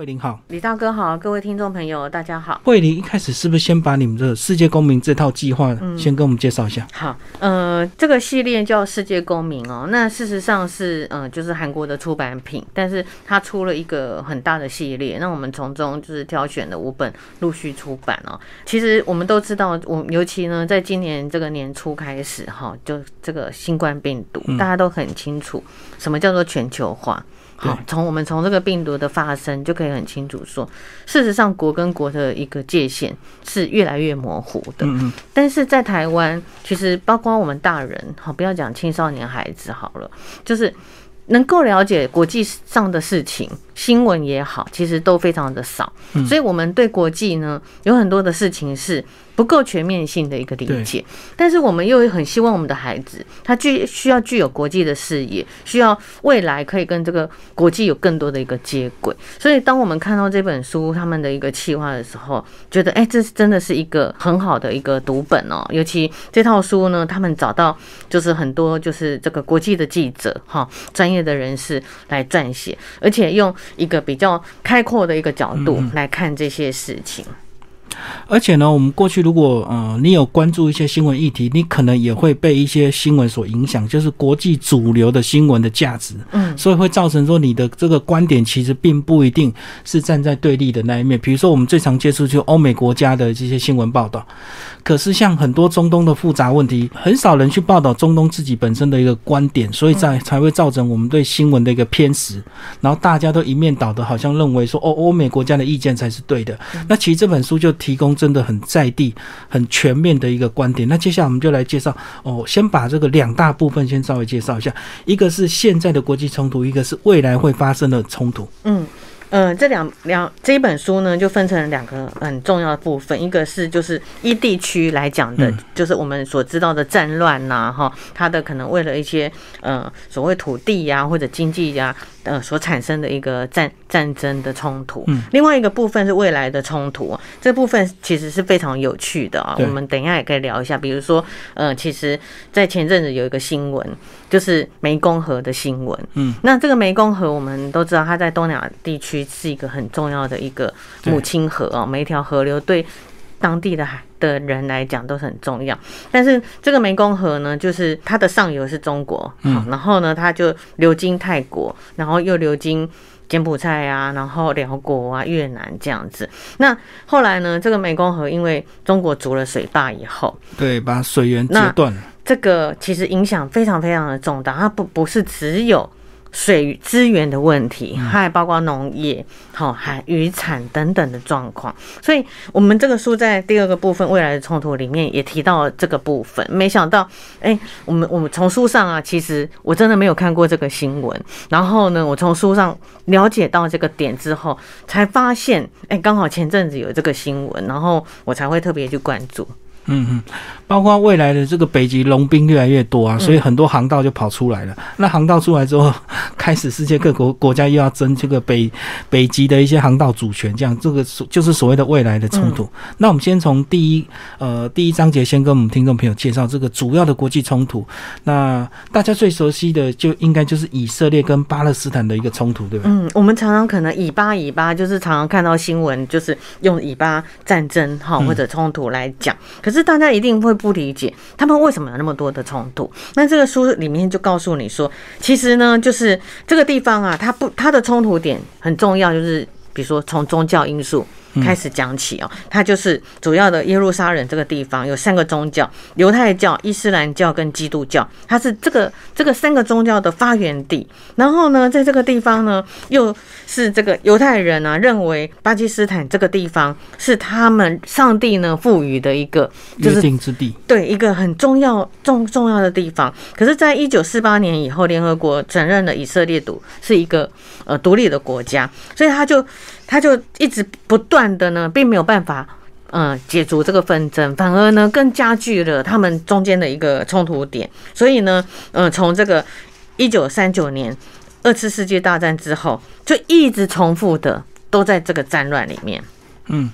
慧玲好，李大哥好，各位听众朋友大家好。慧玲一开始是不是先把你们的世界公民这套计划先跟我们介绍一下？好，呃，这个系列叫世界公民哦，那事实上是呃就是韩国的出版品，但是它出了一个很大的系列，那我们从中就是挑选了五本陆续出版哦。其实我们都知道，我尤其呢在今年这个年初开始哈，就这个新冠病毒，大家都很清楚什么叫做全球化。好，从我们从这个病毒的发生就可以很清楚说，事实上国跟国的一个界限是越来越模糊的。嗯嗯。但是在台湾，其实包括我们大人，好，不要讲青少年孩子好了，就是能够了解国际上的事情，新闻也好，其实都非常的少。所以，我们对国际呢，有很多的事情是。不够全面性的一个理解，但是我们又很希望我们的孩子，他具需要具有国际的视野，需要未来可以跟这个国际有更多的一个接轨。所以，当我们看到这本书他们的一个企划的时候，觉得哎，这是真的是一个很好的一个读本哦。尤其这套书呢，他们找到就是很多就是这个国际的记者哈，专业的人士来撰写，而且用一个比较开阔的一个角度来看这些事情。而且呢，我们过去如果呃你有关注一些新闻议题，你可能也会被一些新闻所影响，就是国际主流的新闻的价值，嗯，所以会造成说你的这个观点其实并不一定是站在对立的那一面。比如说我们最常接触就欧美国家的这些新闻报道，可是像很多中东的复杂问题，很少人去报道中东自己本身的一个观点，所以在才会造成我们对新闻的一个偏食，然后大家都一面倒的，好像认为说哦欧美国家的意见才是对的。那其实这本书就提。提供真的很在地、很全面的一个观点。那接下来我们就来介绍哦，先把这个两大部分先稍微介绍一下，一个是现在的国际冲突，一个是未来会发生的冲突。嗯。嗯，这两两这一本书呢，就分成了两个很重要的部分，一个是就是一地区来讲的，就是我们所知道的战乱呐，哈，它的可能为了一些呃所谓土地呀或者经济呀呃所产生的一个战战争的冲突。嗯，另外一个部分是未来的冲突，这部分其实是非常有趣的啊。我们等一下也可以聊一下，比如说呃，其实在前阵子有一个新闻，就是湄公河的新闻。嗯，那这个湄公河我们都知道，它在东南亚地区。是一个很重要的一个母亲河哦，每一条河流对当地的海的人来讲都是很重要。但是这个湄公河呢，就是它的上游是中国，嗯，然后呢，它就流经泰国，然后又流经柬埔寨啊，然后辽国啊、越南这样子。那后来呢，这个湄公河因为中国筑了水坝以后，对，把水源截断了。这个其实影响非常非常的重大，它不不是只有。水资源的问题，还包括农业、好还渔产等等的状况，所以我们这个书在第二个部分未来的冲突里面也提到了这个部分。没想到，哎，我们我们从书上啊，其实我真的没有看过这个新闻，然后呢，我从书上了解到这个点之后，才发现，哎，刚好前阵子有这个新闻，然后我才会特别去关注。嗯嗯，包括未来的这个北极龙兵越来越多啊，所以很多航道就跑出来了。那航道出来之后，开始世界各国国家又要争这个北北极的一些航道主权，这样这个就是所谓的未来的冲突。那我们先从第一呃第一章节先跟我们听众朋友介绍这个主要的国际冲突。那大家最熟悉的就应该就是以色列跟巴勒斯坦的一个冲突，对吧？嗯，我们常常可能以巴以巴，就是常常看到新闻，就是用以巴战争哈或者冲突来讲。可是大家一定会不理解，他们为什么有那么多的冲突？那这个书里面就告诉你说，其实呢，就是这个地方啊，它不，它的冲突点很重要，就是比如说从宗教因素。开始讲起哦，它就是主要的耶路撒冷这个地方有三个宗教：犹太教、伊斯兰教跟基督教。它是这个这个三个宗教的发源地。然后呢，在这个地方呢，又是这个犹太人啊认为巴基斯坦这个地方是他们上帝呢赋予的一个约定之地，对一个很重要重重要的地方。可是，在一九四八年以后，联合国承认了以色列独是一个呃独立的国家，所以他就。他就一直不断的呢，并没有办法，嗯，解除这个纷争，反而呢更加剧了他们中间的一个冲突点。所以呢，嗯，从这个一九三九年二次世界大战之后，就一直重复的都在这个战乱里面。嗯，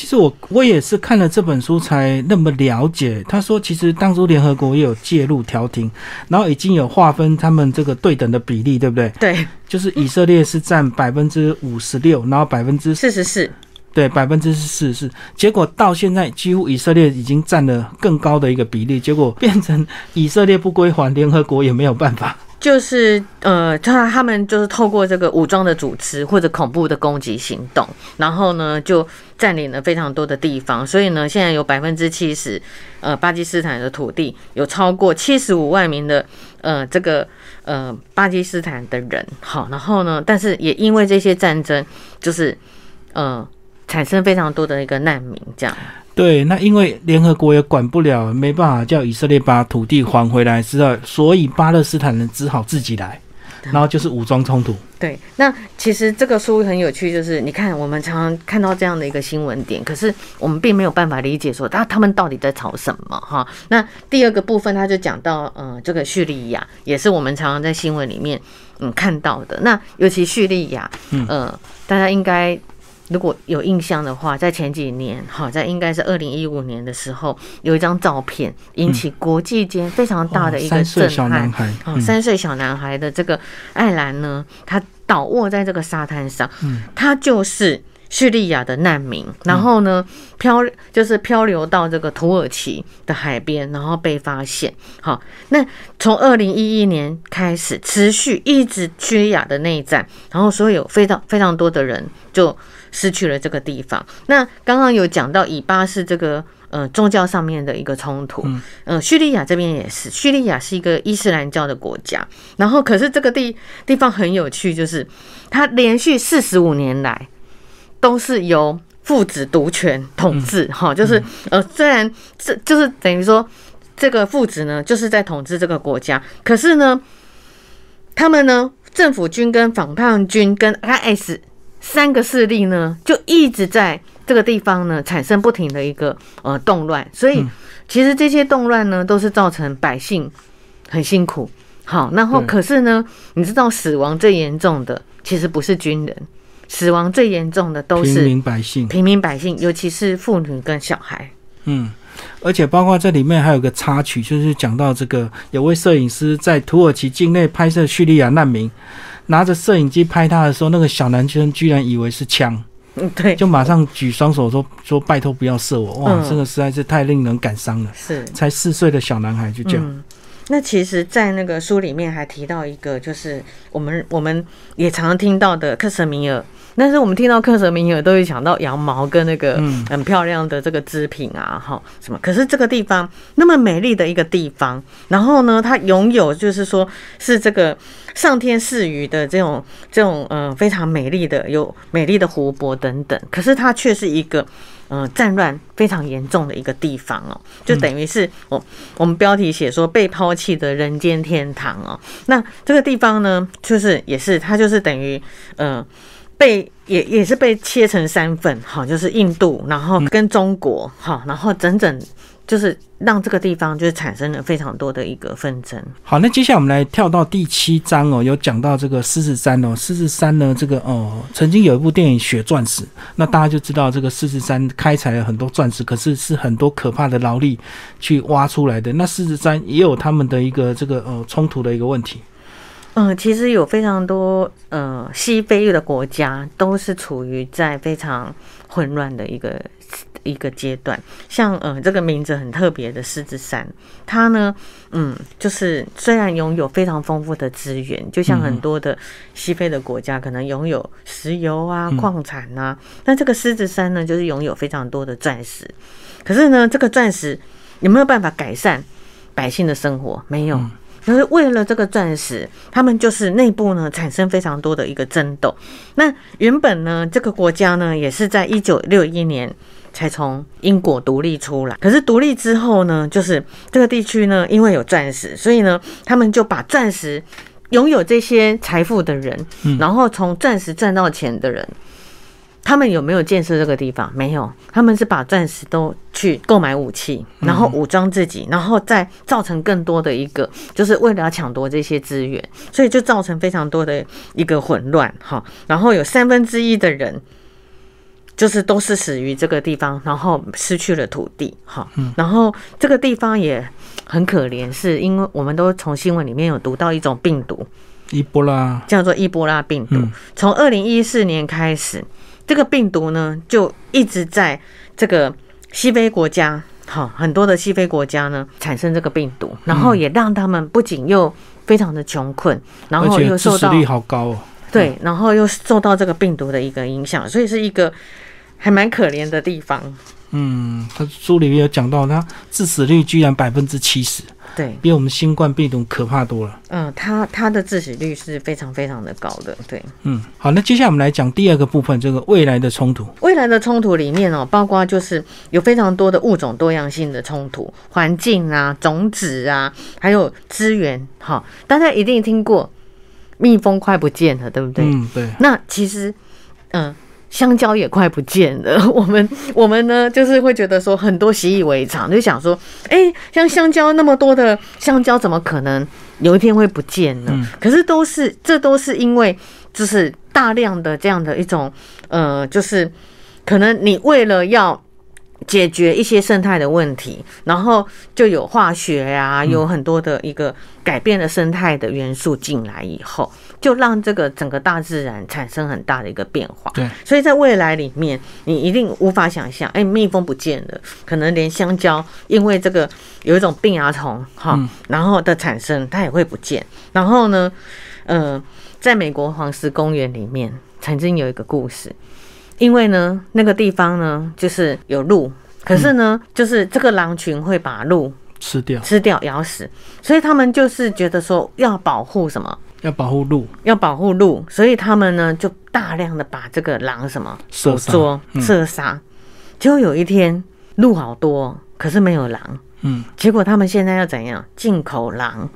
其实我我也是看了这本书才那么了解。他说，其实当初联合国也有介入调停，然后已经有划分他们这个对等的比例，对不对？对，就是以色列是占百分之五十六，然后百分之四十四，对，百分之四十四。结果到现在，几乎以色列已经占了更高的一个比例，结果 变成以色列不归还，联合国也没有办法。就是呃，他他们就是透过这个武装的组织或者恐怖的攻击行动，然后呢就占领了非常多的地方，所以呢现在有百分之七十，呃巴基斯坦的土地有超过七十五万名的呃这个呃巴基斯坦的人，好，然后呢，但是也因为这些战争，就是呃产生非常多的一个难民这样。对，那因为联合国也管不了，没办法叫以色列把土地还回来，知道，所以巴勒斯坦人只好自己来，然后就是武装冲突。对，那其实这个书很有趣，就是你看我们常常看到这样的一个新闻点，可是我们并没有办法理解说，他他们到底在吵什么哈。那第二个部分他就讲到，嗯，这个叙利亚也是我们常常在新闻里面嗯看到的。那尤其叙利亚，嗯，大家应该。如果有印象的话，在前几年，好在应该是二零一五年的时候，有一张照片引起国际间非常大的一个震撼。哦，三岁小男孩的这个艾兰呢，他倒卧在这个沙滩上，他就是叙利亚的难民，然后呢漂就是漂流到这个土耳其的海边，然后被发现。好，那从二零一一年开始持续一直叙利亚的内战，然后所以有非常非常多的人就。失去了这个地方。那刚刚有讲到以巴是这个呃宗教上面的一个冲突，嗯，叙利亚这边也是，叙利亚是一个伊斯兰教的国家。然后可是这个地地方很有趣，就是它连续四十五年来都是由父子独权统治，哈，就是呃虽然这就是等于说这个父子呢就是在统治这个国家，可是呢他们呢政府军跟反叛军跟 IS。三个势力呢，就一直在这个地方呢产生不停的一个呃动乱，所以其实这些动乱呢都是造成百姓很辛苦。好，然后可是呢，你知道死亡最严重的其实不是军人，死亡最严重的都是平民百姓，平民百姓，尤其是妇女跟小孩。嗯，而且包括这里面还有个插曲，就是讲到这个有位摄影师在土耳其境内拍摄叙利亚难民。拿着摄影机拍他的时候，那个小男生居然以为是枪，嗯，对，就马上举双手说说拜托不要射我，哇，这个实在是太令人感伤了。是，才四岁的小男孩就这样。那其实，在那个书里面还提到一个，就是我们我们也常常听到的克什米尔。但是我们听到克什米尔都会想到羊毛跟那个很漂亮的这个织品啊，哈，什么？可是这个地方那么美丽的一个地方，然后呢，它拥有就是说是这个上天赐予的这种这种呃非常美丽的有美丽的湖泊等等，可是它却是一个呃战乱非常严重的一个地方哦，就等于是我我们标题写说被抛弃的人间天堂哦。那这个地方呢，就是也是它就是等于嗯。被也也是被切成三份，哈，就是印度，然后跟中国，哈，然后整整就是让这个地方就是产生了非常多的一个纷争。好，那接下来我们来跳到第七章哦，有讲到这个狮子山哦，狮子山呢，这个哦，曾经有一部电影《血钻石》，那大家就知道这个狮子山开采了很多钻石，可是是很多可怕的劳力去挖出来的。那狮子山也有他们的一个这个呃冲突的一个问题。嗯，其实有非常多呃西非的国家都是处于在非常混乱的一个一个阶段。像呃这个名字很特别的狮子山，它呢，嗯，就是虽然拥有非常丰富的资源，就像很多的西非的国家可能拥有石油啊、矿产啊，但这个狮子山呢，就是拥有非常多的钻石。可是呢，这个钻石有没有办法改善百姓的生活？没有。可是为了这个钻石，他们就是内部呢产生非常多的一个争斗。那原本呢，这个国家呢也是在一九六一年才从英国独立出来。可是独立之后呢，就是这个地区呢，因为有钻石，所以呢，他们就把钻石拥有这些财富的人，然后从钻石赚到钱的人。他们有没有建设这个地方？没有，他们是把钻石都去购买武器，然后武装自己，然后再造成更多的一个，就是为了要抢夺这些资源，所以就造成非常多的一个混乱哈。然后有三分之一的人就是都是死于这个地方，然后失去了土地，哈，然后这个地方也很可怜，是因为我们都从新闻里面有读到一种病毒，伊波拉叫做伊波拉病毒。从二零一四年开始，这个病毒呢就一直在这个西非国家，哈很多的西非国家呢产生这个病毒，然后也让他们不仅又非常的穷困，然后又受到率好高哦，对，然后又受到这个病毒的一个影响，所以是一个。还蛮可怜的地方。嗯，他书里面有讲到，他致死率居然百分之七十，对，比我们新冠病毒可怕多了。嗯，他他的致死率是非常非常的高的，对。嗯，好，那接下来我们来讲第二个部分，这个未来的冲突。未来的冲突里面哦，包括就是有非常多的物种多样性的冲突，环境啊、种子啊，还有资源。哈，大家一定听过蜜蜂快不见了，对不对？嗯，对。那其实，嗯。香蕉也快不见了，我们我们呢，就是会觉得说很多习以为常，就想说，哎，像香蕉那么多的香蕉，怎么可能有一天会不见呢？可是都是，这都是因为就是大量的这样的一种，呃，就是可能你为了要解决一些生态的问题，然后就有化学呀，有很多的一个改变了生态的元素进来以后。就让这个整个大自然产生很大的一个变化。对，所以在未来里面，你一定无法想象，哎，蜜蜂不见了，可能连香蕉，因为这个有一种病蚜虫哈，然后的产生，它也会不见。然后呢，呃，在美国黄石公园里面，曾经有一个故事，因为呢，那个地方呢，就是有鹿，可是呢，就是这个狼群会把鹿吃掉，吃掉，咬死，所以他们就是觉得说要保护什么。要保护鹿，要保护鹿，所以他们呢就大量的把这个狼什么射捉、射杀。结果有一天鹿好多，可是没有狼。嗯，结果他们现在要怎样？进口狼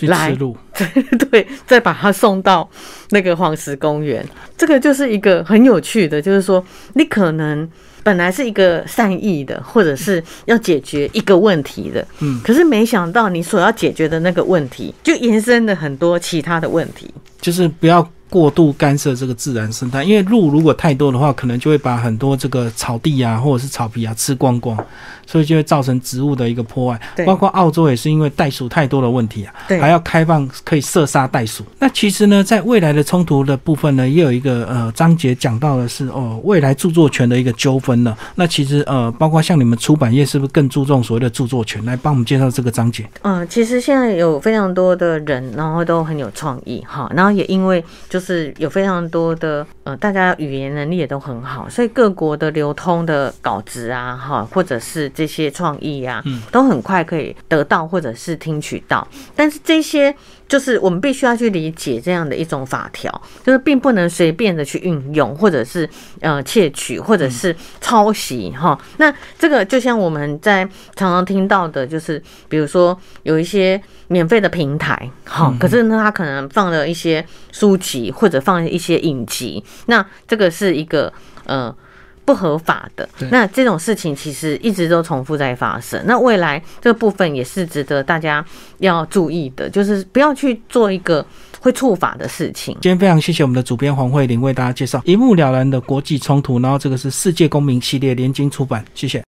来鹿，对，再把它送到那个黄石公园。这个就是一个很有趣的，就是说你可能。本来是一个善意的，或者是要解决一个问题的，嗯，可是没想到你所要解决的那个问题，就延伸了很多其他的问题，就是不要。过度干涉这个自然生态，因为鹿如果太多的话，可能就会把很多这个草地啊，或者是草皮啊吃光光，所以就会造成植物的一个破坏。包括澳洲也是因为袋鼠太多的问题啊，还要开放可以射杀袋鼠。那其实呢，在未来的冲突的部分呢，也有一个呃章节讲到的是哦，未来著作权的一个纠纷呢。那其实呃，包括像你们出版业是不是更注重所谓的著作权？来帮我们介绍这个章节。嗯，其实现在有非常多的人，然后都很有创意哈，然后也因为就。是有非常多的呃，大家语言能力也都很好，所以各国的流通的稿子啊，哈，或者是这些创意啊，都很快可以得到或者是听取到。但是这些就是我们必须要去理解这样的一种法条，就是并不能随便的去运用，或者是呃窃取，或者是抄袭哈。那这个就像我们在常常听到的，就是比如说有一些免费的平台，哈，可是呢，它可能放了一些书籍。或者放一些影集，那这个是一个呃不合法的。那这种事情其实一直都重复在发生。那未来这个部分也是值得大家要注意的，就是不要去做一个会触法的事情。今天非常谢谢我们的主编黄慧玲为大家介绍一目了然的国际冲突，然后这个是世界公民系列联经出版，谢谢。